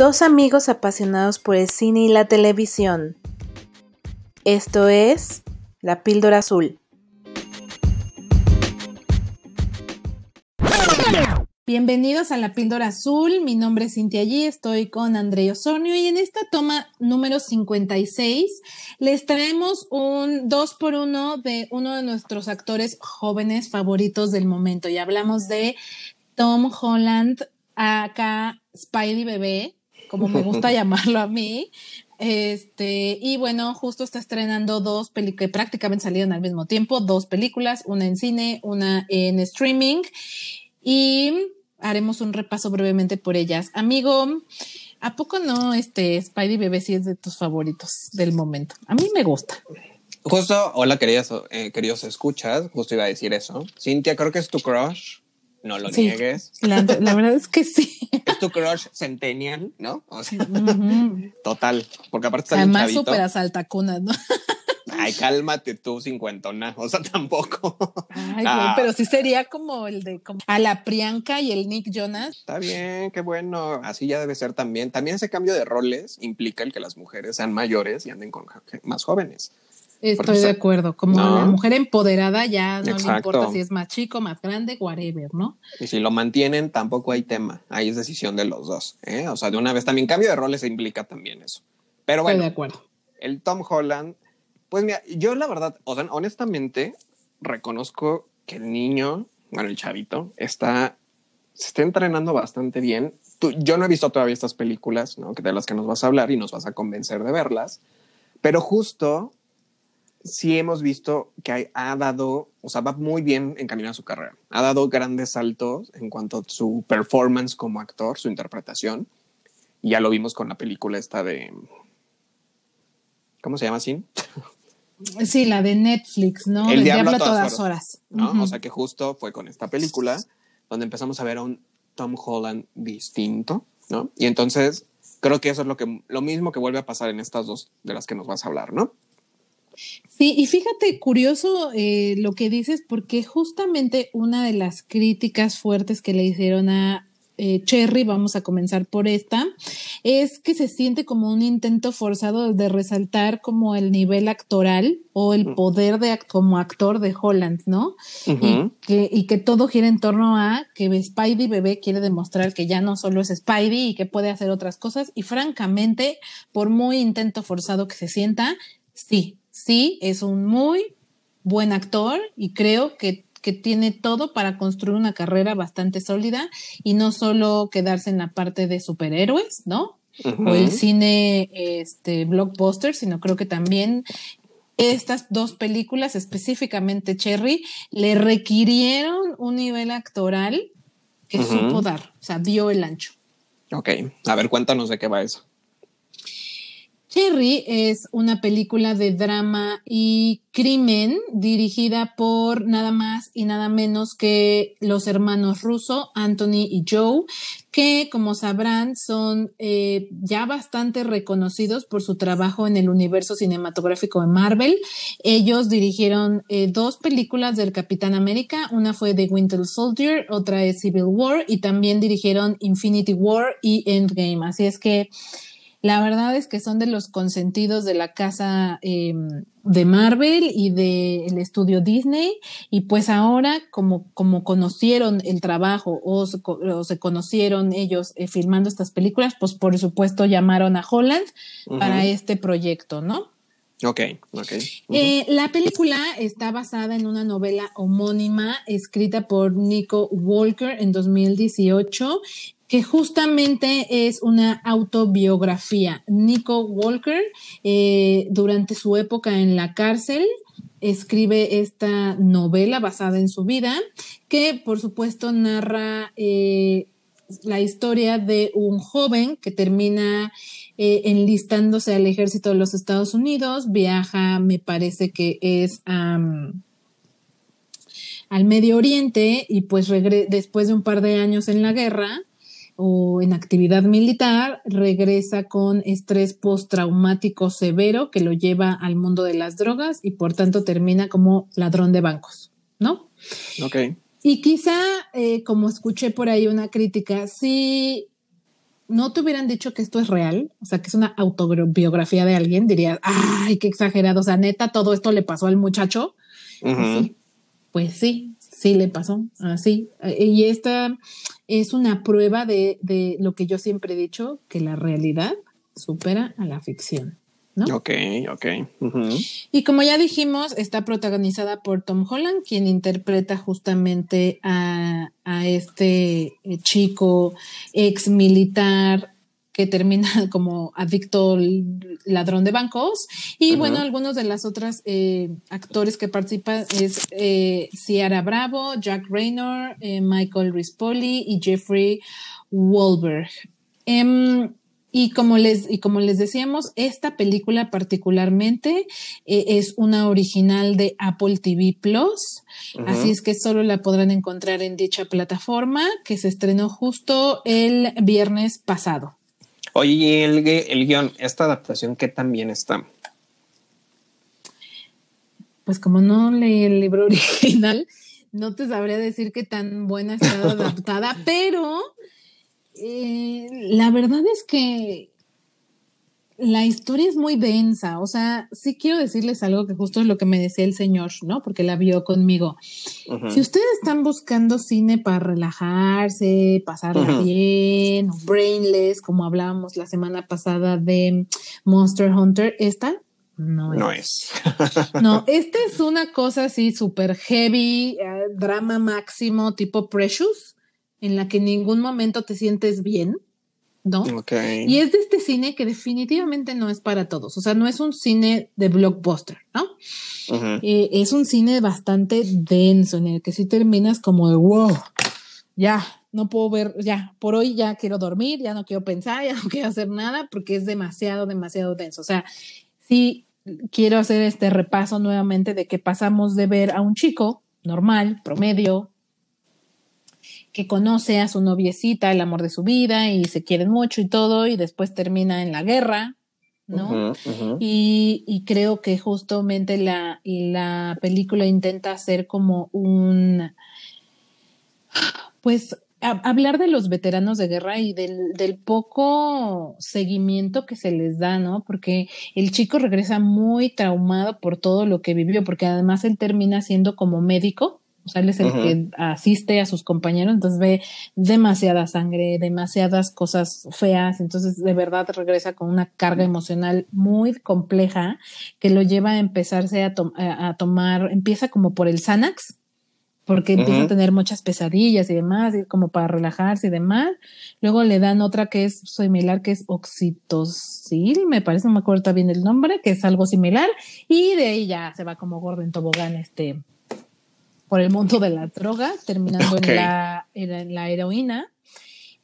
Dos amigos apasionados por el cine y la televisión. Esto es La Píldora Azul. Bienvenidos a La Píldora Azul. Mi nombre es Cintia G. Estoy con André Osornio y en esta toma número 56 les traemos un dos por uno de uno de nuestros actores jóvenes favoritos del momento. Y hablamos de Tom Holland, acá Spidey Bebé, como me gusta llamarlo a mí. Este, y bueno, justo está estrenando dos películas que prácticamente salieron al mismo tiempo, dos películas, una en cine, una en streaming. Y haremos un repaso brevemente por ellas. Amigo, ¿a poco no este Spidey Bebé sí es de tus favoritos del momento? A mí me gusta. Justo, hola queridos, eh, queridos escuchas, justo iba a decir eso. Cintia, creo que es tu crush. No lo niegues. La, verdad es que sí. Es tu crush centennial, ¿no? O sea, total. Porque aparte está Además, súper asaltacunas, ¿no? Ay, cálmate tú, cincuentona. O sea, tampoco. Ay, ah. pero sí sería como el de a la Priyanka y el Nick Jonas. Está bien, qué bueno. Así ya debe ser también. También ese cambio de roles implica el que las mujeres sean mayores y anden con más jóvenes. Estoy de acuerdo. Como la mujer empoderada ya no le importa si es más chico, más grande, whatever, ¿no? Y si lo mantienen, tampoco hay tema. Ahí es decisión de los dos. ¿eh? O sea, de una vez también cambio de roles implica también eso. Pero bueno, Estoy de acuerdo. el Tom Holland pues mira, yo la verdad, o sea, honestamente, reconozco que el niño, bueno, el chavito, está, se está entrenando bastante bien. yo no he visto todavía estas películas, ¿no? De las que nos vas a hablar y nos vas a convencer de verlas, pero justo sí hemos visto que ha dado, o sea, va muy bien encaminada su carrera. Ha dado grandes saltos en cuanto a su performance como actor, su interpretación. Y ya lo vimos con la película esta de... ¿Cómo se llama así? Sí, la de Netflix, ¿no? El, Diablo, a todas, horas. ¿no? O sea que justo fue con esta película donde empezamos a ver a un Tom Holland distinto, ¿no? Y entonces creo que eso es lo que lo mismo que vuelve a pasar en estas dos de las que nos vas a hablar, ¿no? Sí, y fíjate, curioso eh, lo que dices, porque justamente una de las críticas fuertes que le hicieron a eh, Cherry, vamos a comenzar por esta, es que se siente como un intento forzado de resaltar como el nivel actoral o el poder de como actor de Holland, ¿no? y, que, y que todo gira en torno a que Spidey bebé quiere demostrar que ya no solo es Spidey y que puede hacer otras cosas y francamente, por muy intento forzado que se sienta, sí, sí, es un muy buen actor y creo que que tiene todo para construir una carrera bastante sólida y no solo quedarse en la parte de superhéroes, ¿no? O el cine este, blockbuster, sino creo que también estas dos películas, específicamente Cherry, le requirieron un nivel actoral que supo dar, o sea, dio el ancho. Ok, a ver, cuéntanos de qué va eso. Cherry es una película de drama y crimen dirigida por nada más y nada menos que los hermanos Russo, Anthony y Joe, que como sabrán son eh, ya bastante reconocidos por su trabajo en el universo cinematográfico de Marvel. Ellos dirigieron eh, dos películas del Capitán América, una fue The Winter Soldier, otra es Civil War y también dirigieron Infinity War y Endgame. Así es que la verdad es que son de los consentidos de la casa em, de Marvel y del estudio Disney. Y pues ahora, como, como conocieron el trabajo o se, conocieron ellos eh, filmando estas películas, pues por supuesto llamaron a Holland para este proyecto, ¿no? Ok, ok. Eh, la película está basada en una novela homónima escrita por Nico Walker en 2018 que justamente es una autobiografía. Nico Walker, eh, durante su época en la cárcel, escribe esta novela basada en su vida, que por supuesto narra eh, la historia de un joven que termina eh, enlistándose al ejército de los Estados Unidos, viaja, me parece que es al Medio Oriente y pues después de un par de años en la guerra, o en actividad militar, regresa con estrés postraumático severo que lo lleva al mundo de las drogas y por tanto termina como ladrón de bancos, ¿no? Ok. Y quizá, eh, como escuché por ahí una crítica, sí no te hubieran dicho que esto es real, o sea, que es una autobiografía de alguien, dirías, ay, qué exagerado, o sea, neta, todo esto le pasó al muchacho. Pues sí, sí le pasó, así. Y esta es una prueba de, de lo que yo siempre he dicho, que la realidad supera a la ficción. ¿no? Ok, ok. Y como ya dijimos, está protagonizada por Tom Holland, quien interpreta justamente a, a este eh, chico ex militar que termina como adicto ladrón de bancos. Y bueno, algunos de las otras eh, actores que participan es eh, Ciara Bravo, Jack Raynor, eh, Michael Rispoli y Jeffrey Wahlberg. Em, y como les, y como les decíamos, esta película particularmente eh, es una original de Apple TV Plus, así es que solo la podrán encontrar en dicha plataforma que se estrenó justo el viernes pasado. Oye, el, el guion, esta adaptación, ¿qué también está? Pues como no leí el libro original, no te sabría decir qué tan buena está adaptada, pero eh, la verdad es que la historia es muy densa, o sea, sí quiero decirles algo que justo es lo que me decía el señor, ¿no? Porque la vio conmigo. Si ustedes están buscando cine para relajarse, pasarla bien, brainless, como hablábamos la semana pasada de Monster Hunter, esta no es. No es. no, esta es una cosa así súper heavy, eh, drama máximo, tipo Precious en la que en ningún momento te sientes bien, ¿no? Y es de este cine que definitivamente no es para todos, o sea, no es un cine de blockbuster, ¿no? Eh, es un cine bastante denso en el que sí terminas como de, wow, ya, no puedo ver, ya, por hoy ya quiero dormir, ya no quiero pensar, ya no quiero hacer nada porque es demasiado, demasiado denso. O sea, sí quiero hacer este repaso nuevamente de que pasamos de ver a un chico normal, promedio, que conoce a su noviecita, el amor de su vida, y se quieren mucho y todo, y después termina en la guerra, ¿no? Y, creo que justamente la, la película intenta hacer como un, pues, hablar de los veteranos de guerra y del, del, poco seguimiento que se les da, ¿no? Porque el chico regresa muy traumado por todo lo que vivió, porque además él termina siendo como médico o sea, él es el que asiste a sus compañeros, entonces ve demasiada sangre, demasiadas cosas feas, entonces de verdad regresa con una carga emocional muy compleja que lo lleva a empezarse a, a tomar, empieza como por el Xanax, porque empieza a tener muchas pesadillas y demás, y como para relajarse y demás. Luego le dan otra que es similar, que es oxitocil, me parece, no me acuerdo bien el nombre, que es algo similar, y de ahí ya se va como gordo en tobogán este por el mundo de las drogas, terminando en, la, en la heroína.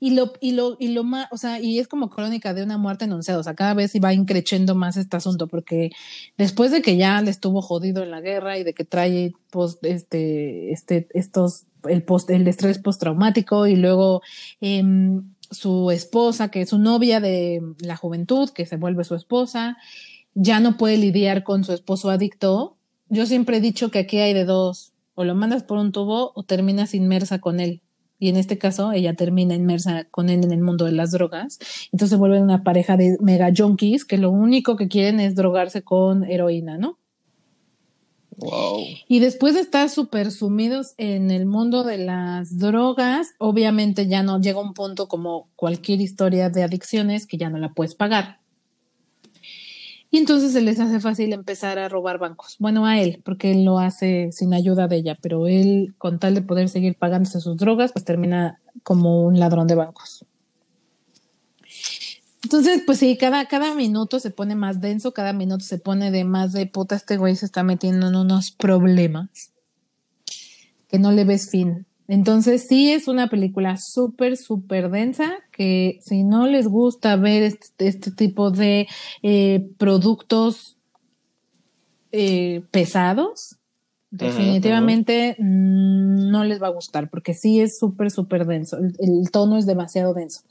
Y lo, y lo, y lo más, o sea, y es como crónica de una muerte anunciada, o sea, cada vez iba increciendo más este asunto, porque después de que ya le estuvo jodido en la guerra y de que trae post, este, este, estos, el post, el estrés postraumático y luego em, su esposa, que es su novia de la juventud, que se vuelve su esposa, ya no puede lidiar con su esposo adicto. Yo siempre he dicho que aquí hay de dos, o lo mandas por un tubo o terminas inmersa con él. Y en este caso, ella termina inmersa con él en el mundo de las drogas. Entonces se vuelven una pareja de mega junkies que lo único que quieren es drogarse con heroína, ¿no? Wow. Y después de estar súper sumidos en el mundo de las drogas, obviamente ya no llega un punto como cualquier historia de adicciones que ya no la puedes pagar. Entonces se les hace fácil empezar a robar bancos. Bueno, a él, porque él lo hace sin ayuda de ella, pero él, con tal de poder seguir pagándose sus drogas, pues termina como un ladrón de bancos. Entonces, pues sí, cada, cada minuto se pone más denso, cada minuto se pone de más de puta, este güey se está metiendo en unos problemas que no le ves fin. Entonces sí es una película súper, súper densa que si no les gusta ver este, tipo de eh, productos eh, pesados, definitivamente no les va a gustar porque sí es súper, súper denso. el, tono es demasiado denso.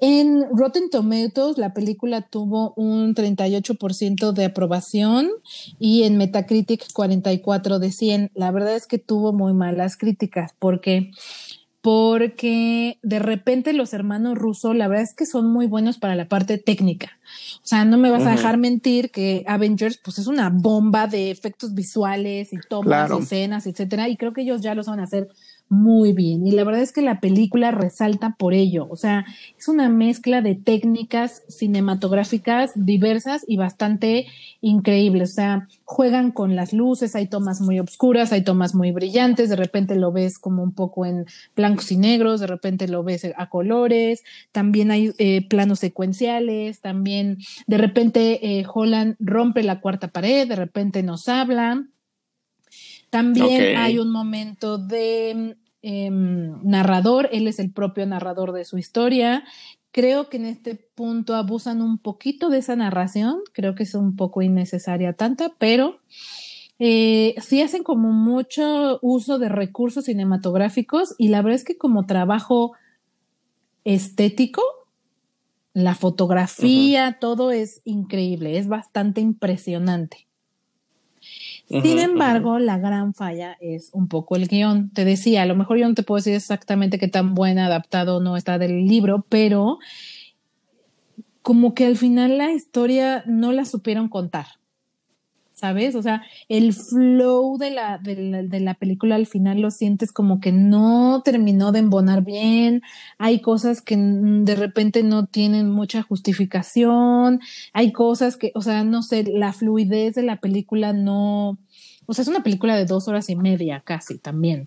En Rotten Tomatoes, la película tuvo un 38% de aprobación y en Metacritic 44 de 100. La verdad es que tuvo muy malas críticas porque porque de repente los hermanos rusos, la verdad es que son muy buenos para la parte técnica. O sea, no me vas a dejar mentir que Avengers, pues es una bomba de efectos visuales y tomas, escenas, etcétera, y creo que ellos ya lo saben hacer muy bien. Y la verdad es que la película resalta por ello. O sea, es una mezcla de técnicas cinematográficas diversas y bastante increíbles. O sea, juegan con las luces, hay tomas muy oscuras, hay tomas muy brillantes, de repente lo ves como un poco en blancos y negros, de repente lo ves a colores, también hay eh, planos secuenciales, también de repente eh, Holland rompe la cuarta pared, de repente nos habla. También hay un momento de Em, narrador, él es el propio narrador de su historia. Creo que en este punto abusan un poquito de esa narración, creo que es un poco innecesaria tanta, pero eh, sí hacen como mucho uso de recursos cinematográficos y la verdad es que como trabajo estético, la fotografía, todo es increíble, es bastante impresionante. Sin embargo, la gran falla es un poco el guion. Te decía, a lo mejor yo no te puedo decir exactamente qué tan buena adaptado no está del libro, pero como que al final la historia no la supieron contar. ¿Sabes? O sea, el flow de la, de la, película al final lo sientes como que no terminó de embonar bien, hay cosas que de repente no tienen mucha justificación, hay cosas que, o sea, no sé, la fluidez de la película no, o sea, es una película de dos horas y media casi también.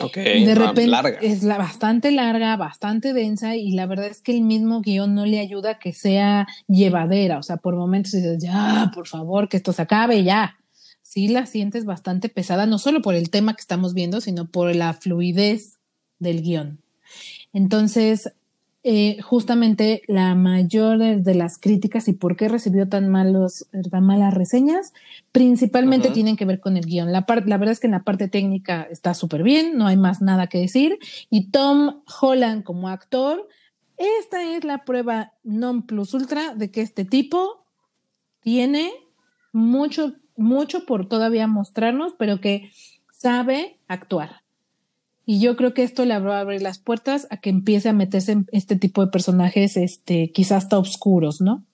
Ok, de repente es la, bastante larga, bastante densa y la verdad es que el mismo guion no le ayuda a que sea llevadera, o sea, por momentos dices, ya, por favor, que esto se acabe ya. Sí la sientes bastante pesada, no solo por el tema que estamos viendo, sino por la fluidez del guion. Entonces, eh, justamente la mayor de, las críticas y por qué recibió tan, malos, tan malas reseñas, principalmente tienen que ver con el guion. La, la verdad es que en la parte técnica está súper bien, no hay más nada que decir. Y Tom Holland como actor, esta es la prueba non plus ultra de que este tipo tiene mucho, mucho por todavía mostrarnos, pero que sabe actuar. Y yo creo que esto le va a abrir las puertas a que empiece a meterse en este tipo de personajes, este, quizás hasta oscuros, ¿no?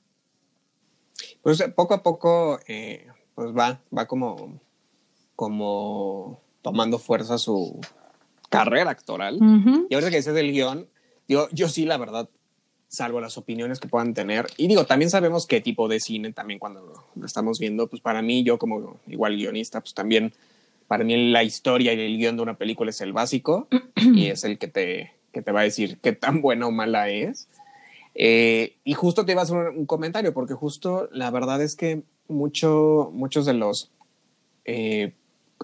Pues eh, poco a poco, eh, pues va, va como, como tomando fuerza su carrera actoral. Y ahorita que dices del guion, yo, yo sí, la verdad, salvo las opiniones que puedan tener. Y digo, también sabemos qué tipo de cine también cuando lo estamos viendo, pues para mí, yo como igual guionista, pues también para mí la historia y el guion de una película es el básico y es el que te, que te va a decir qué tan buena o mala es. Eh, y justo te iba a hacer un, comentario, porque justo la verdad es que mucho, muchos de los eh,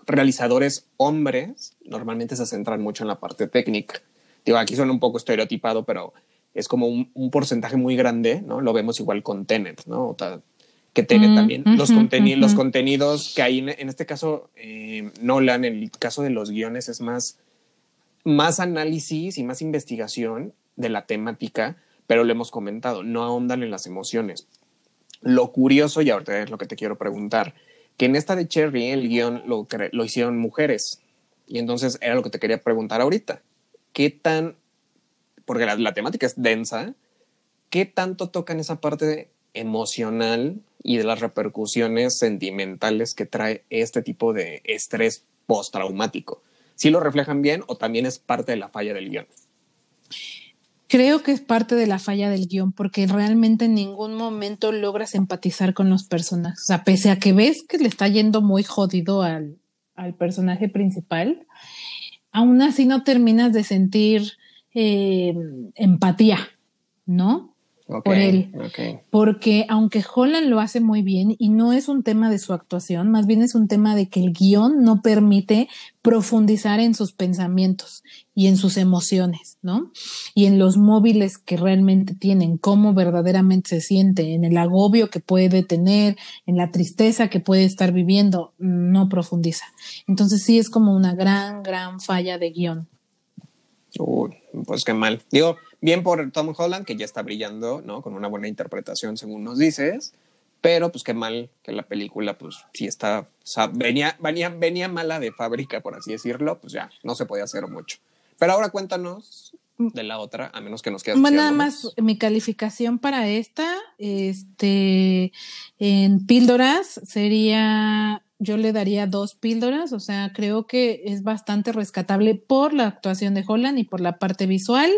realizadores hombres normalmente se centran mucho en la parte técnica. Digo, aquí suena un poco estereotipado, pero es como un, un porcentaje muy grande, ¿no? Lo vemos igual con Tenet, ¿no? Que tiene mm, también. los, los contenidos que hay, en, este caso, eh, Nolan, en el caso de los guiones, es más, más análisis y más investigación de la temática, pero lo hemos comentado, no ahondan en las emociones. Lo curioso, y ahorita es lo que te quiero preguntar, que en esta de Cherry el guion lo, lo hicieron mujeres. Y entonces era lo que te quería preguntar ahorita. ¿Qué tan, porque la, la temática es densa, qué tanto tocan esa parte emocional y de las repercusiones sentimentales que trae este tipo de estrés postraumático. ¿Sí lo reflejan bien o también es parte de la falla del guion? Creo que es parte de la falla del guion porque realmente en ningún momento logras empatizar con los personajes. O sea, pese a que ves que le está yendo muy jodido al, al personaje principal, aún así no terminas de sentir eh, empatía, ¿no? Por él. Porque aunque Holland lo hace muy bien y no es un tema de su actuación, más bien es un tema de que el guion no permite profundizar en sus pensamientos y en sus emociones, ¿no? Y en los móviles que realmente tienen, cómo verdaderamente se siente, en el agobio que puede tener, en la tristeza que puede estar viviendo, no profundiza. Entonces sí es como una gran, gran falla de guion. Uy, pues qué mal. Digo, bien por Tom Holland, que ya está brillando, ¿no? Con una buena interpretación, según nos dices, Pero pues qué mal que la película pues sí está, o sea, venía, venía, venía mala de fábrica, por así decirlo, pues ya no se podía hacer mucho. Pero ahora cuéntanos de la otra, a menos que nos quede. Bueno, nada más mi calificación para esta, este, en píldoras sería, yo le daría dos píldoras, o sea, creo que es bastante rescatable por la actuación de Holland y por la parte visual,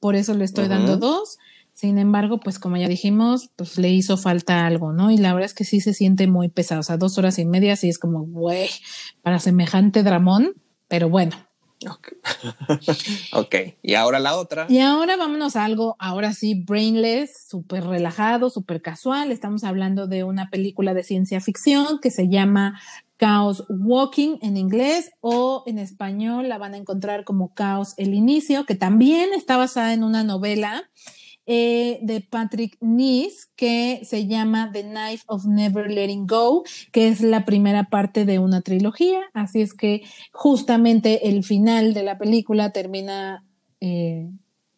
por eso le estoy dando dos. Sin embargo, pues como ya dijimos, pues le hizo falta algo, ¿no? Y la verdad es que sí se siente muy pesado, o sea, dos horas y media, sí es como, güey, para semejante dramón, pero bueno, ok, y ahora la otra. Y ahora vámonos a algo, ahora sí, brainless, súper relajado, súper casual. Estamos hablando de una película de ciencia ficción que se llama Chaos Walking en inglés o en español la van a encontrar como Chaos el Inicio, que también está basada en una novela eh, de Patrick Nees que se llama The Knife of Never Letting Go, que es la primera parte de una trilogía. Así es que justamente el final de la película termina, eh,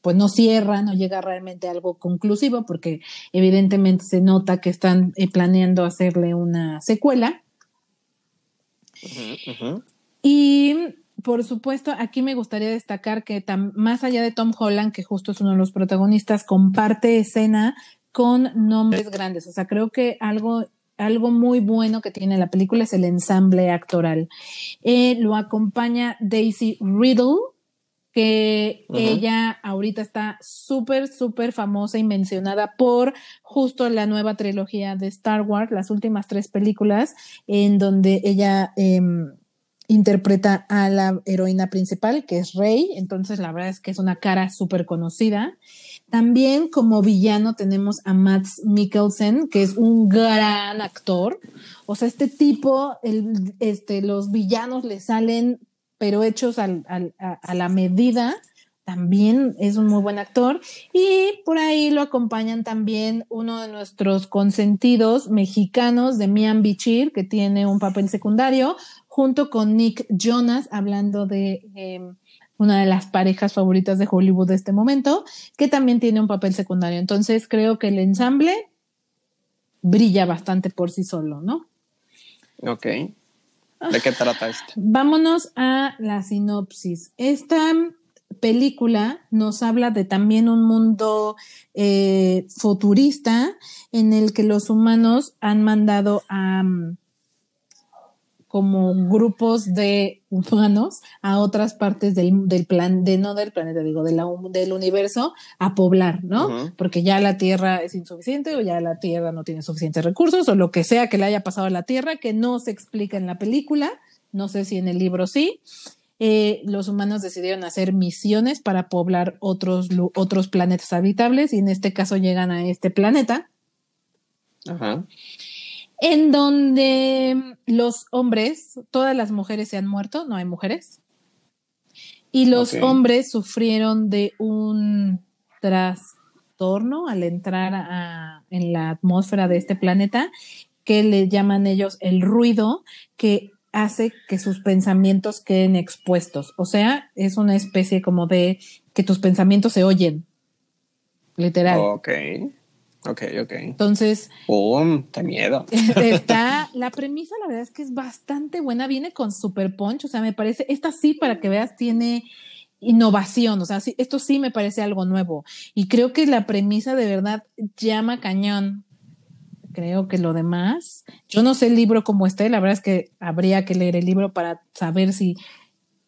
pues no cierra, no llega realmente a algo conclusivo, porque evidentemente se nota que están eh, planeando hacerle una secuela. Y por supuesto, aquí me gustaría destacar que más allá de Tom Holland, que justo es uno de los protagonistas, comparte escena con nombres grandes. O sea, creo que algo, algo muy bueno que tiene la película es el ensamble actoral. Eh, lo acompaña Daisy Riddle, que ella ahorita está súper, súper famosa y mencionada por justo la nueva trilogía de Star Wars, las últimas tres películas, en donde ella... Em, interpreta a la heroína principal, que es Rey, entonces la verdad es que es una cara súper conocida. También como villano tenemos a Max Mikkelsen, que es un gran actor. O sea, este tipo, este, los villanos le salen, pero hechos a la medida también es un muy buen actor. Y por ahí lo acompañan también uno de nuestros consentidos mexicanos de Mian Bichir, que tiene un papel secundario, junto con Nick Jonas, hablando de em, una de las parejas favoritas de Hollywood de este momento, que también tiene un papel secundario. Entonces creo que el ensamble brilla bastante por sí solo, ¿no? Ok. ¿De qué trata esto? Vámonos a la sinopsis. Esta película nos habla de también un mundo eh, futurista en el que los humanos han mandado a, como grupos de humanos a otras partes del, del plan, de no del planeta, digo, de la, del universo a poblar, ¿no? Porque ya la Tierra es insuficiente o ya la Tierra no tiene suficientes recursos o lo que sea que le haya pasado a la Tierra que no se explica en la película, no sé si en el libro sí. Eh, los humanos decidieron hacer misiones para poblar otros, otros planetas habitables y en este caso llegan a este planeta. Ajá en donde los hombres, todas las mujeres se han muerto, no hay mujeres, y los hombres sufrieron de un trastorno al entrar en la atmósfera de este planeta, que le llaman ellos el ruido, que hace que sus pensamientos queden expuestos. O sea, es una especie como de que tus pensamientos se oyen, literal. Ok. Ok, ok. Entonces. ¡Pum! ¡Qué miedo! Está. La premisa, la verdad es que es bastante buena. Viene con super punch. O sea, me parece. Esta sí, para que veas, tiene innovación. O sea, sí, esto sí me parece algo nuevo. Y creo que la premisa de verdad llama cañón. Creo que lo demás. Yo no sé el libro como esté. La verdad es que habría que leer el libro para saber si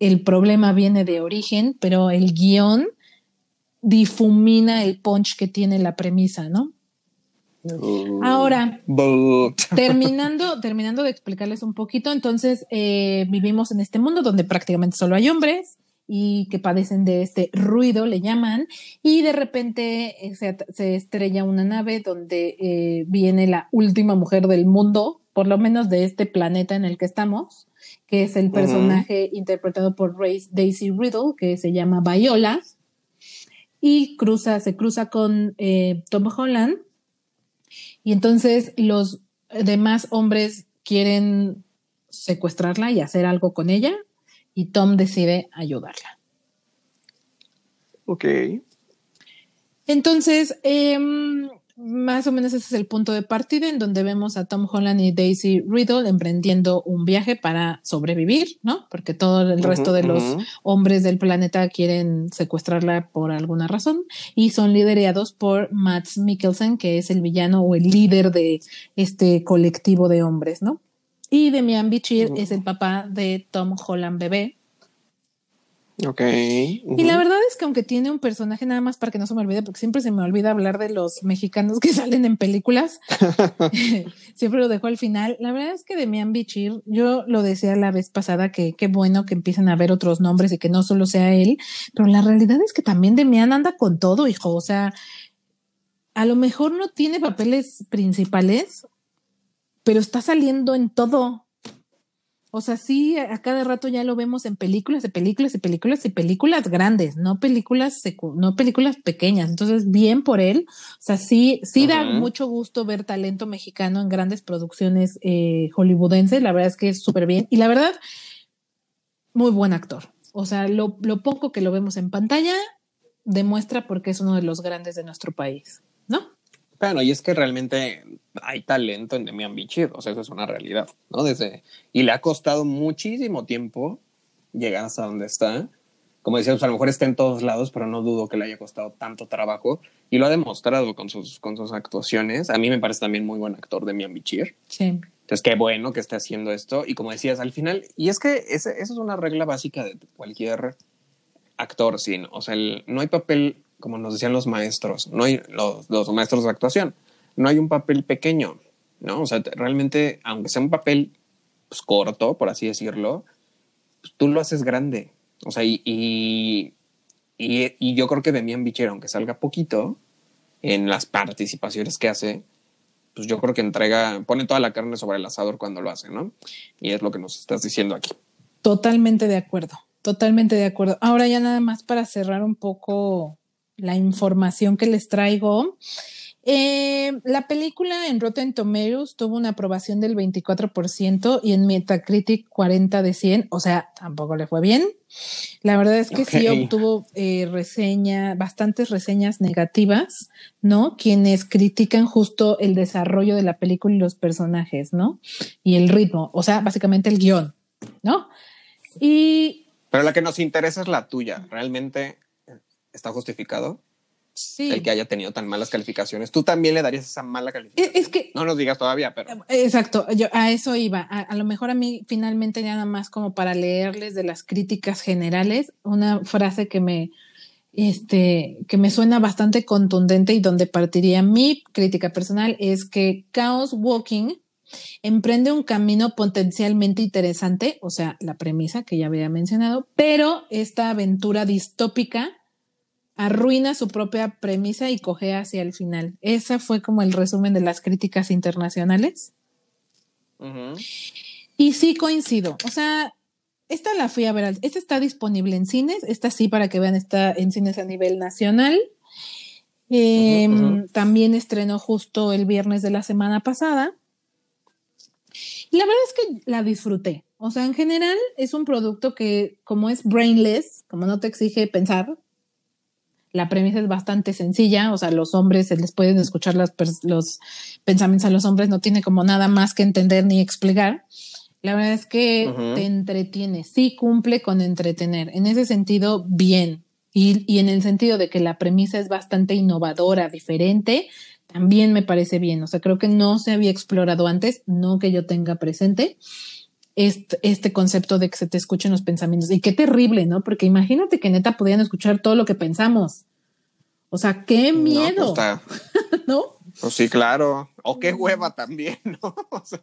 el problema viene de origen, pero el guion difumina el punch que tiene la premisa, ¿no? Ahora, terminando, terminando de explicarles un poquito, entonces eh, vivimos en este mundo donde prácticamente solo hay hombres y que padecen de este ruido, le llaman, y de repente eh, se, estrella una nave donde eh, viene la última mujer del mundo, por lo menos de este planeta en el que estamos, que es el personaje interpretado por Race Daisy Riddle, que se llama Viola, y cruza, se cruza con Tom Holland y entonces los demás hombres quieren secuestrarla y hacer algo con ella y Tom decide ayudarla. Ok. Entonces, em, más o menos ese es el punto de partida en donde vemos a Tom Holland y Daisy Riddle emprendiendo un viaje para sobrevivir, ¿no? Porque todo el resto de los hombres del planeta quieren secuestrarla por alguna razón y son liderados por Matt Mikkelsen, que es el villano o el líder de este colectivo de hombres, ¿no? Y Demian Bichir es el papá de Tom Holland bebé, Ok. Y la verdad es que aunque tiene un personaje nada más para que no se me olvide, porque siempre se me olvida hablar de los mexicanos que salen en películas, siempre lo dejo al final. La verdad es que Demian Bichir, yo lo decía la vez pasada que qué bueno que empiecen a ver otros nombres y que no solo sea él, pero la realidad es que también Demian anda con todo, hijo. O sea, a lo mejor no tiene papeles principales, pero está saliendo en todo. O sea, sí, a cada rato ya lo vemos en películas, de películas y películas y películas grandes, no películas, no películas pequeñas. Entonces, bien por él. O sea, sí, sí da mucho gusto ver talento mexicano en grandes producciones eh, hollywoodenses. La verdad es que es súper bien. Y la verdad, muy buen actor. O sea, lo, lo poco que lo vemos en pantalla demuestra por qué es uno de los grandes de nuestro país, ¿no? Bueno, y es que realmente hay talento en Demian Bichir, o sea, eso es una realidad, ¿no? Desde, y le ha costado muchísimo tiempo llegar hasta donde está. Como decíamos, a lo mejor está en todos lados, pero no dudo que le haya costado tanto trabajo y lo ha demostrado con sus, con sus actuaciones. A mí me parece también muy buen actor Demian Bichir. Sí. Entonces, qué bueno que esté haciendo esto. Y como decías, al final, y es que esa es una regla básica de cualquier actor, sí, o sea, no hay papel como nos decían los maestros, no hay los, los maestros de actuación, no hay un papel pequeño, ¿no? O sea, realmente, aunque sea un papel pues, corto, por así decirlo, pues, tú lo haces grande. O sea, y, y, y, yo creo que Demian Bichir, aunque salga poquito en las participaciones que hace, pues yo creo que entrega, pone toda la carne sobre el asador cuando lo hace, ¿no? Y es lo que nos estás diciendo aquí. Totalmente de acuerdo, totalmente de acuerdo. Ahora ya nada más para cerrar un poco la información que les traigo. Eh, la película en Rotten Tomatoes tuvo una aprobación del 24% y en Metacritic 40 de 100, o sea, tampoco le fue bien. La verdad es que sí obtuvo eh, reseña, bastantes reseñas negativas, ¿no? Quienes critican justo el desarrollo de la película y los personajes, ¿no? Y el ritmo, o sea, básicamente el guion, ¿no? Y... Pero la que nos interesa es la tuya. Realmente está justificado. Sí. El que haya tenido tan malas calificaciones. Tú también le darías esa mala calificación. Es que. No nos digas todavía, pero. Exacto. Yo a eso iba. A, lo mejor a mí, finalmente, nada más como para leerles de las críticas generales, una frase que me. Este, que me suena bastante contundente y donde partiría mi crítica personal es que Chaos Walking emprende un camino potencialmente interesante, o sea, la premisa que ya había mencionado, pero esta aventura distópica arruina su propia premisa y coge hacia el final. Ese fue como el resumen de las críticas internacionales. Y sí coincido. O sea, esta la fui a ver. Esta está disponible en cines. Esta sí, para que vean, está en cines a nivel nacional. Em, también estrenó justo el viernes de la semana pasada. la verdad es que la disfruté. O sea, en general es un producto que, como es brainless, como no te exige pensar, la premisa es bastante sencilla, o sea, los hombres se les pueden escuchar los pensamientos a los hombres, no tiene como nada más que entender ni explicar. La verdad es que te entretiene, sí cumple con entretener. En ese sentido, bien. Y, y en el sentido de que la premisa es bastante innovadora, diferente, también me parece bien. O sea, creo que no se había explorado antes, no que yo tenga presente este, este, concepto de que se te escuchen los pensamientos. Y qué terrible, ¿no? Porque imagínate que neta podían escuchar todo lo que pensamos. O sea, qué pues miedo. No, Pues sí, claro. O qué hueva también, ¿no? O sea,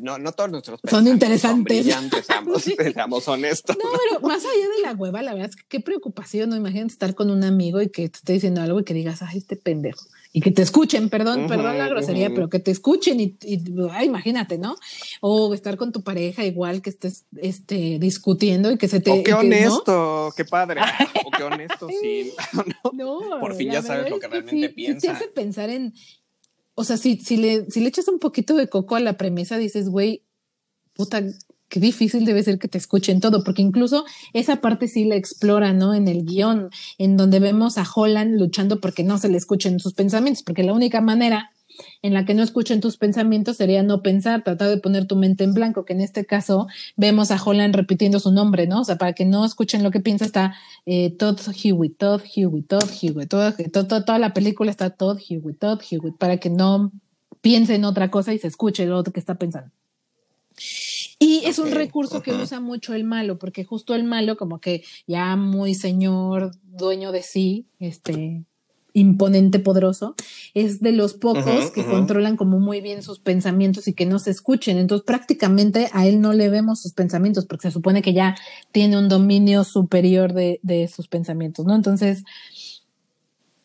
no, no todos nuestros son interesantes. Son seamos, honestos. No, pero más allá de la hueva, la verdad es que qué preocupación, ¿no? Imagínate estar con un amigo y que te esté diciendo algo y que digas, ay, este pendejo y que te escuchen, perdón, perdón la grosería, pero que te escuchen y, imagínate, ¿no? O estar con tu pareja igual que estés este, discutiendo y que se te... O qué honesto, qué padre. o qué honesto, sí. no, Por fin ya sabes lo que, realmente piensas. te hace pensar en... O sea, si, si, le, si le echas un poquito de coco a la premisa, dices, güey, puta, qué difícil debe ser que te escuchen todo, porque incluso esa parte sí la explora, ¿no? En el guion, en donde vemos a Holland luchando porque no se le escuchen sus pensamientos, porque la única manera en la que no escuchen tus pensamientos sería no pensar, tratar de poner tu mente en blanco, que en este caso vemos a Holland repitiendo su nombre, ¿no? O sea, para que no escuchen lo que piensa está eh, Todd Hewitt, Todd Hewitt, Todd Hewitt, toda la película está Todd Hewitt, Todd Hewitt, para que no piense en otra cosa y se escuche lo que está pensando. Y es un recurso que usa mucho el malo, porque justo el malo, como que ya muy señor, dueño de sí, este, imponente, poderoso, es de los pocos que controlan como muy bien sus pensamientos y que no se escuchen. Entonces prácticamente a él no le vemos sus pensamientos porque se supone que ya tiene un dominio superior de, de sus pensamientos, ¿no? Entonces,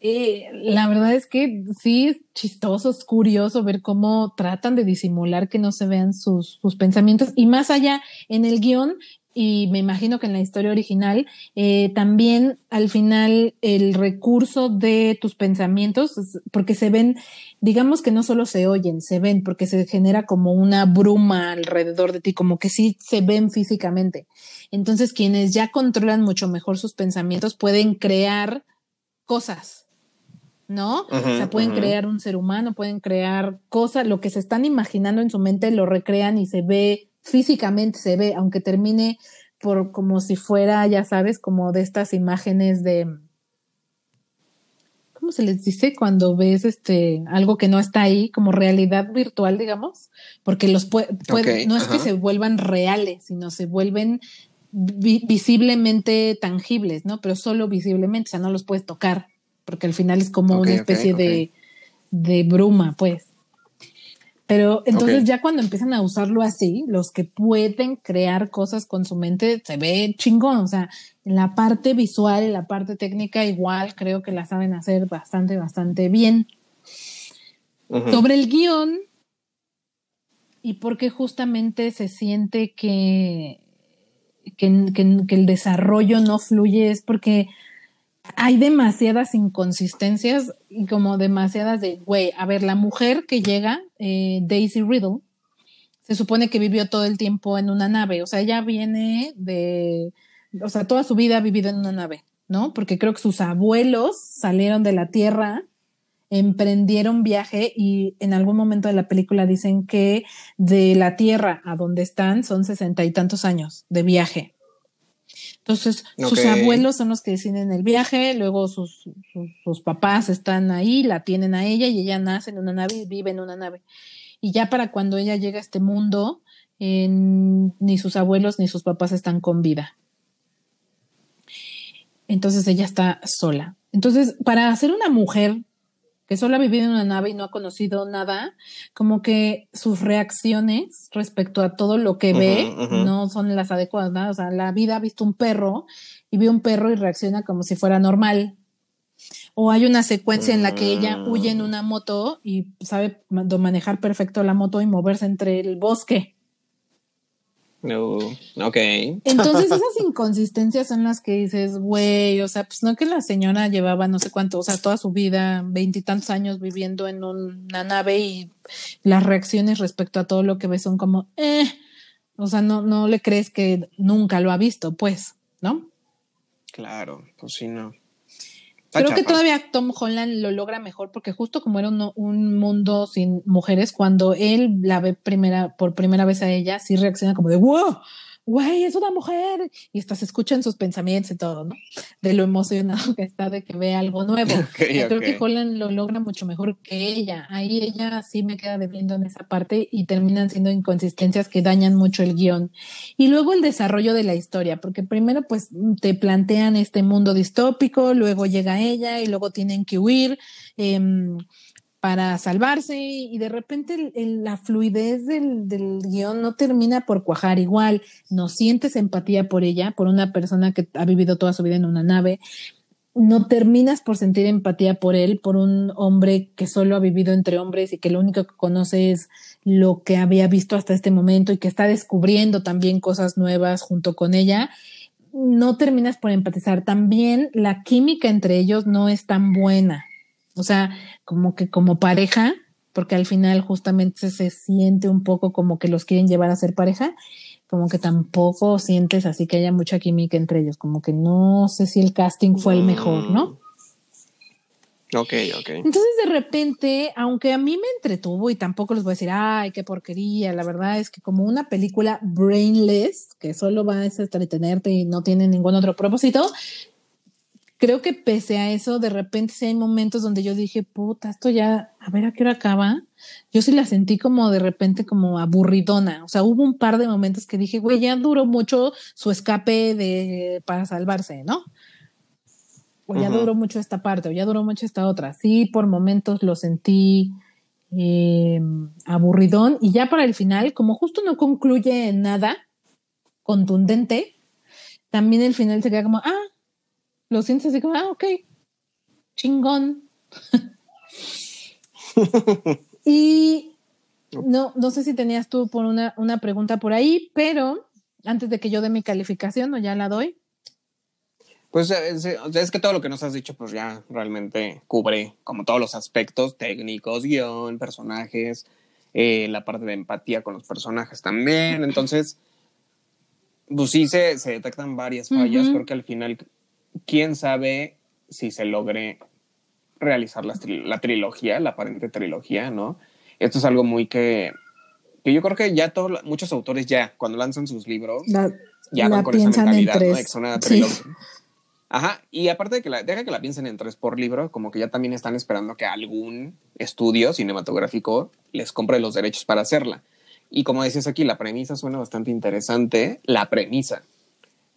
eh, la verdad es que sí es chistoso, es curioso ver cómo tratan de disimular que no se vean sus, sus pensamientos y más allá en el guion y me imagino que en la historia original, eh, también al final el recurso de tus pensamientos, porque se ven, digamos que no solo se oyen, se ven, porque se genera como una bruma alrededor de ti, como que sí se ven físicamente. Entonces, quienes ya controlan mucho mejor sus pensamientos pueden crear cosas, ¿no? o sea, pueden crear un ser humano, pueden crear cosas, lo que se están imaginando en su mente lo recrean y se ve físicamente se ve, aunque termine por como si fuera, ya sabes, como de estas imágenes de ¿cómo se les dice cuando ves este algo que no está ahí, como realidad virtual, digamos? Porque los puede, no es que se vuelvan reales, sino se vuelven visiblemente tangibles, ¿no? Pero solo visiblemente, o sea, no los puedes tocar, porque al final es como una especie de, de bruma, pues. Pero entonces ya cuando empiezan a usarlo así, los que pueden crear cosas con su mente se ve chingón. O sea, en la parte visual, en la parte técnica, igual creo que la saben hacer bastante, bastante bien. Sobre el guion, y porque justamente se siente que, que, que el desarrollo no fluye, es porque hay demasiadas inconsistencias y como demasiadas de, güey, a ver, la mujer que llega, eh, Daisy Riddle, se supone que vivió todo el tiempo en una nave, o sea, ella viene de, o sea, toda su vida ha vivido en una nave, ¿no? Porque creo que sus abuelos salieron de la Tierra, emprendieron viaje y en algún momento de la película dicen que de la Tierra a donde están son sesenta y tantos años de viaje. Entonces, sus abuelos son los que deciden el viaje, luego sus, sus, papás están ahí, la tienen a ella y ella nace en una nave y vive en una nave. Y ya para cuando ella llega a este mundo, ni sus abuelos ni sus papás están con vida. Entonces ella está sola. Entonces, para ser una mujer que solo ha vivido en una nave y no ha conocido nada, como que sus reacciones respecto a todo lo que ve no son las adecuadas. O sea, la vida ha visto un perro y ve un perro y reacciona como si fuera normal. O hay una secuencia en la que ella huye en una moto y sabe manejar perfecto la moto y moverse entre el bosque. No, ok. Entonces esas inconsistencias son las que dices, güey, o sea, pues no que la señora llevaba no sé cuánto, o sea, toda su vida, veintitantos años viviendo en una nave y las reacciones respecto a todo lo que ve son como, eh, o sea, no, no le crees que nunca lo ha visto, pues, ¿no? Claro, pues sí, no. Creo que todavía Tom Holland lo logra mejor porque justo como era un, mundo sin mujeres, cuando él la ve primera, por primera vez a ella, sí reacciona como de wow, güey, es una mujer. Y estás escuchan sus pensamientos y todo, ¿no? De lo emocionado que está de que ve algo nuevo. Creo que Holland lo logra mucho mejor que ella. Ahí ella sí me queda debiendo en esa parte y terminan siendo inconsistencias que dañan mucho el guion. Y luego el desarrollo de la historia, porque primero pues te plantean este mundo distópico, luego llega ella y luego tienen que huir. Em, para salvarse y de repente la fluidez del, guion no termina por cuajar igual, no sientes empatía por ella, por una persona que ha vivido toda su vida en una nave, no terminas por sentir empatía por él, por un hombre que solo ha vivido entre hombres y que lo único que conoce es lo que había visto hasta este momento y que está descubriendo también cosas nuevas junto con ella. No terminas por empatizar. También la química entre ellos no es tan buena o sea, como que como pareja, porque al final justamente se siente un poco como que los quieren llevar a ser pareja, como que tampoco sientes así que haya mucha química entre ellos, como que no sé si el casting fue el mejor, ¿no? Ok, ok. Entonces de repente, aunque a mí me entretuvo y tampoco les voy a decir, ay, qué porquería, la verdad es que como una película brainless, que solo va a entretenerte y no tiene ningún otro propósito, creo que pese a eso, de repente sí hay momentos donde yo dije, puta, esto ya, a ver a qué hora acaba. Yo sí la sentí como de repente como aburridona. O sea, hubo un par de momentos que dije, güey, ya duró mucho su escape de, para salvarse, ¿no? o ya duró mucho esta parte, o ya duró mucho esta otra. Sí, por momentos lo sentí eh, aburridón y ya para el final, como justo no concluye nada contundente, también el final se queda como, ah, lo sientes así como, ah, ok, chingón. y no, no sé si tenías tú por una, una pregunta por ahí, pero antes de que yo dé mi calificación, o ya la doy, pues es, que todo lo que nos has dicho, pues ya realmente cubre como todos los aspectos técnicos, guion, personajes, eh, la parte de empatía con los personajes también. Entonces, pues sí se, se detectan varias fallas. porque al final, quién sabe si se logre realizar la, la, trilogía, la aparente trilogía, ¿no? Esto es algo muy que, que yo creo que ya todos, muchos autores ya, cuando lanzan sus libros, ya van con esa mentalidad, ¿no? Es una trilogía. Ajá, y aparte de que la, deja que la piensen en tres por libro, como que ya también están esperando que algún estudio cinematográfico les compre los derechos para hacerla. Y como decías aquí, la premisa suena bastante interesante, la premisa.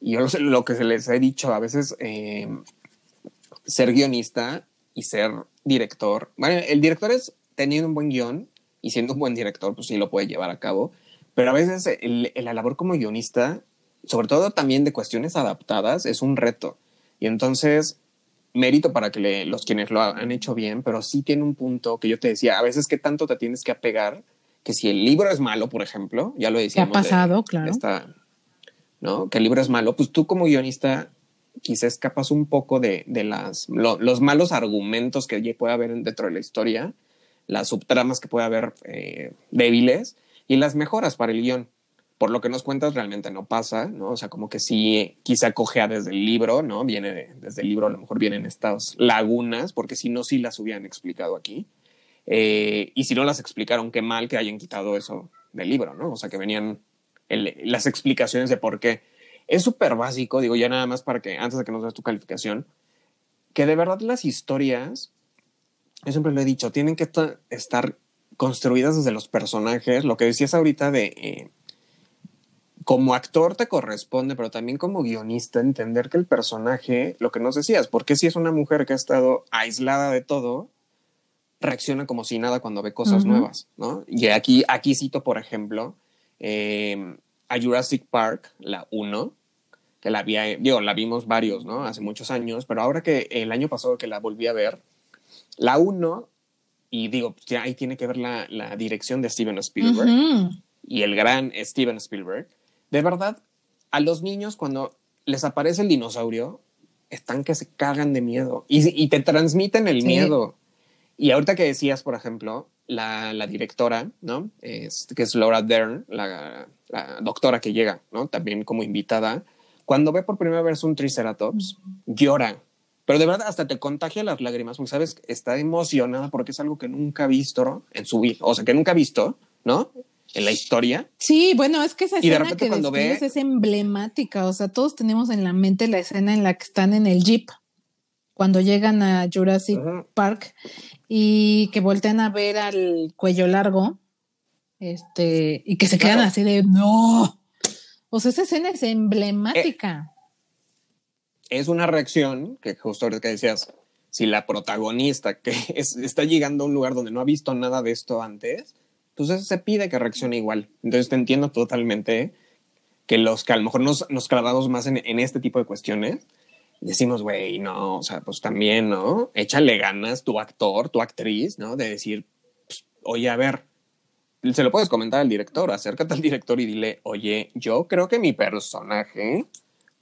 Y yo lo, que se les he dicho a veces, eh, ser guionista y ser director. Bueno, el director es teniendo un buen guion y siendo un buen director, pues sí lo puede llevar a cabo. Pero a veces la labor como guionista, sobre todo también de cuestiones adaptadas, es un reto y entonces, mérito para que los quienes lo han hecho bien, pero sí tiene un punto que yo te decía, a veces que tanto te tienes que apegar, que si el libro es malo, por ejemplo, ya lo decíamos. ha pasado, claro. ¿No? Que el libro es malo, pues tú como guionista quizás escapas un poco de, las, los malos argumentos que puede haber dentro de la historia, las subtramas que puede haber eh, débiles y las mejoras para el guion por lo que nos cuentas realmente no pasa, ¿no? O sea, como que sí, quizá cojea desde el libro, ¿no? Viene desde el libro, a lo mejor vienen estas lagunas, porque si no, sí las hubieran explicado aquí. Eh, y si no las explicaron, qué mal que hayan quitado eso del libro, ¿no? O sea, que venían las explicaciones de por qué. Es súper básico, digo ya nada más para que, antes de que nos des tu calificación, que de verdad las historias, yo siempre lo he dicho, tienen que estar construidas desde los personajes, lo que decías ahorita de... Eh, como actor te corresponde, pero también como guionista, entender que el personaje, lo que nos decías, porque si es una mujer que ha estado aislada de todo, reacciona como si nada cuando ve cosas nuevas, ¿no? Y aquí, aquí cito, por ejemplo, em, a Jurassic Park, la 1, que la había, digo, la vimos varios, ¿no? Hace muchos años, pero ahora que el año pasado que la volví a ver, la 1, y digo, pues, ya ahí tiene que ver la, la dirección de Steven Spielberg y el gran Steven Spielberg de verdad, a los niños cuando les aparece el dinosaurio, están que se cagan de miedo y, te transmiten el miedo. Y ahorita que decías, por ejemplo, la, directora, ¿no? Es, que es Laura Dern, la, doctora que llega, ¿no? También como invitada. Cuando ve por primera vez un Triceratops, llora. Pero de verdad hasta te contagia las lágrimas, porque sabes, está emocionada porque es algo que nunca ha visto en su vida, o sea, que nunca ha visto, ¿no? en la historia. Sí, bueno, es que esa escena que cuando ves es emblemática. O sea, todos tenemos en la mente la escena en la que están en el jeep cuando llegan a Jurassic Park y que voltean a ver al cuello largo, este, y que se quedan así de no. O sea, esa escena es emblemática. Eh, es una reacción que justo ahorita que decías, si la protagonista que está llegando a un lugar donde no ha visto nada de esto antes, entonces se pide que reaccione igual. Entonces te entiendo totalmente que los que a lo mejor nos, nos clavamos más en, este tipo de cuestiones, decimos, güey, no, o sea, pues también, ¿no? Échale ganas tu actor, tu actriz, ¿no? De decir, pues, oye, a ver, se lo puedes comentar al director, acércate al director y dile, oye, yo creo que mi personaje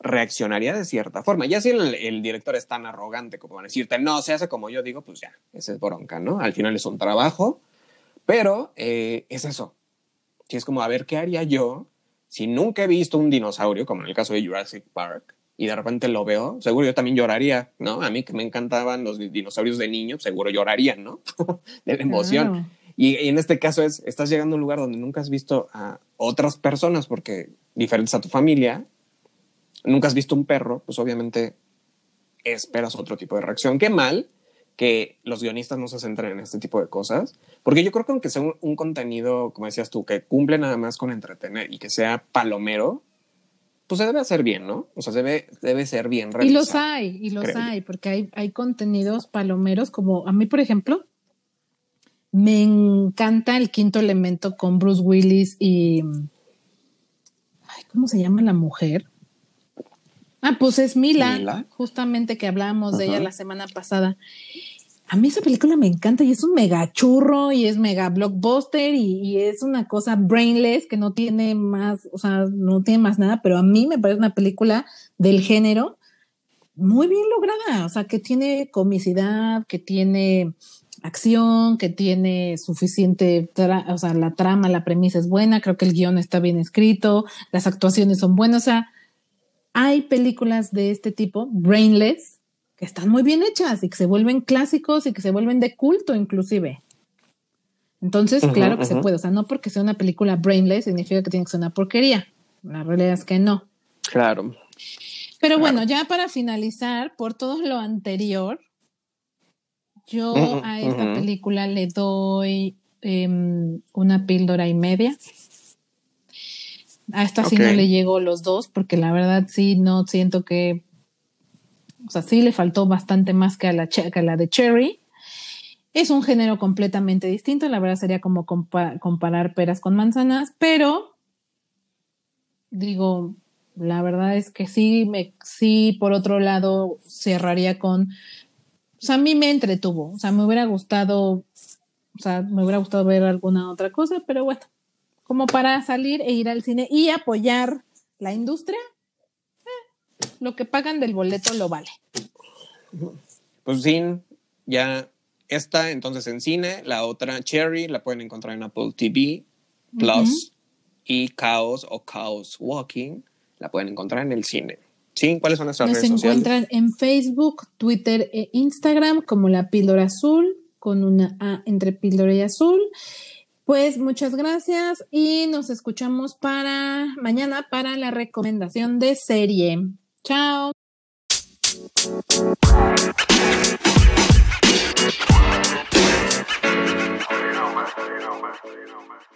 reaccionaría de cierta forma. Ya si el, director es tan arrogante como van a decirte, no, se hace como yo digo, pues ya, ese es bronca, ¿no? Al final es un trabajo pero eh, es eso. Si es como, a ver, ¿qué haría yo si nunca he visto un dinosaurio, como en el caso de Jurassic Park, y de repente lo veo, seguro yo también lloraría, ¿no? A mí que me encantaban los dinosaurios de niño, seguro lloraría, ¿no? de la emoción. Y, en este caso es, estás llegando a un lugar donde nunca has visto a otras personas, porque diferentes a tu familia, nunca has visto un perro, pues obviamente esperas otro tipo de reacción. Qué mal que los guionistas no se centren en este tipo de cosas, porque yo creo que aunque sea un, contenido, como decías tú, que cumple nada más con entretener y que sea palomero, pues se debe hacer bien, ¿no? O sea, debe, debe ser bien realizado. Y los hay, y los hay, porque hay, hay contenidos palomeros como a mí, por ejemplo, me encanta el quinto elemento con Bruce Willis y... ¿Cómo se llama la mujer? Ah, pues es Mila, justamente que hablábamos de ella la semana pasada. A mí esa película me encanta y es un mega churro y es mega blockbuster y, es una cosa brainless que no tiene más, o sea, no tiene más nada, pero a mí me parece una película del género muy bien lograda, o sea, que tiene comicidad, que tiene acción, que tiene suficiente, o sea, la trama, la premisa es buena, creo que el guion está bien escrito, las actuaciones son buenas, o sea, hay películas de este tipo, brainless, que están muy bien hechas y que se vuelven clásicos y que se vuelven de culto inclusive. Entonces, claro que se puede, o sea, no porque sea una película brainless significa que tiene que ser una porquería. La realidad es que no. Claro. Pero bueno, ya para finalizar, por todo lo anterior, yo a esta película le doy em, una píldora y media. A esta sí no le llegó los dos, porque la verdad sí no siento que. O sea, sí le faltó bastante más que a la, la de Cherry. Es un género completamente distinto, la verdad sería como comparar peras con manzanas, pero digo, la verdad es que sí, me, sí, por otro lado, cerraría con, o sea, a mí me entretuvo, o sea, me hubiera gustado, o sea, me hubiera gustado ver alguna otra cosa, pero bueno, como para salir e ir al cine y apoyar la industria, lo que pagan del boleto lo vale. Pues sí, ya está entonces en cine, la otra Cherry la pueden encontrar en Apple TV Plus y Chaos o Chaos Walking la pueden encontrar en el cine. ¿Sí? ¿Cuáles son nuestras redes sociales? Nos encuentran en Facebook, Twitter e Instagram como la píldora azul, con una A entre píldora y azul. Pues muchas gracias y nos escuchamos para mañana para la recomendación de serie. Ciao. you. You. You.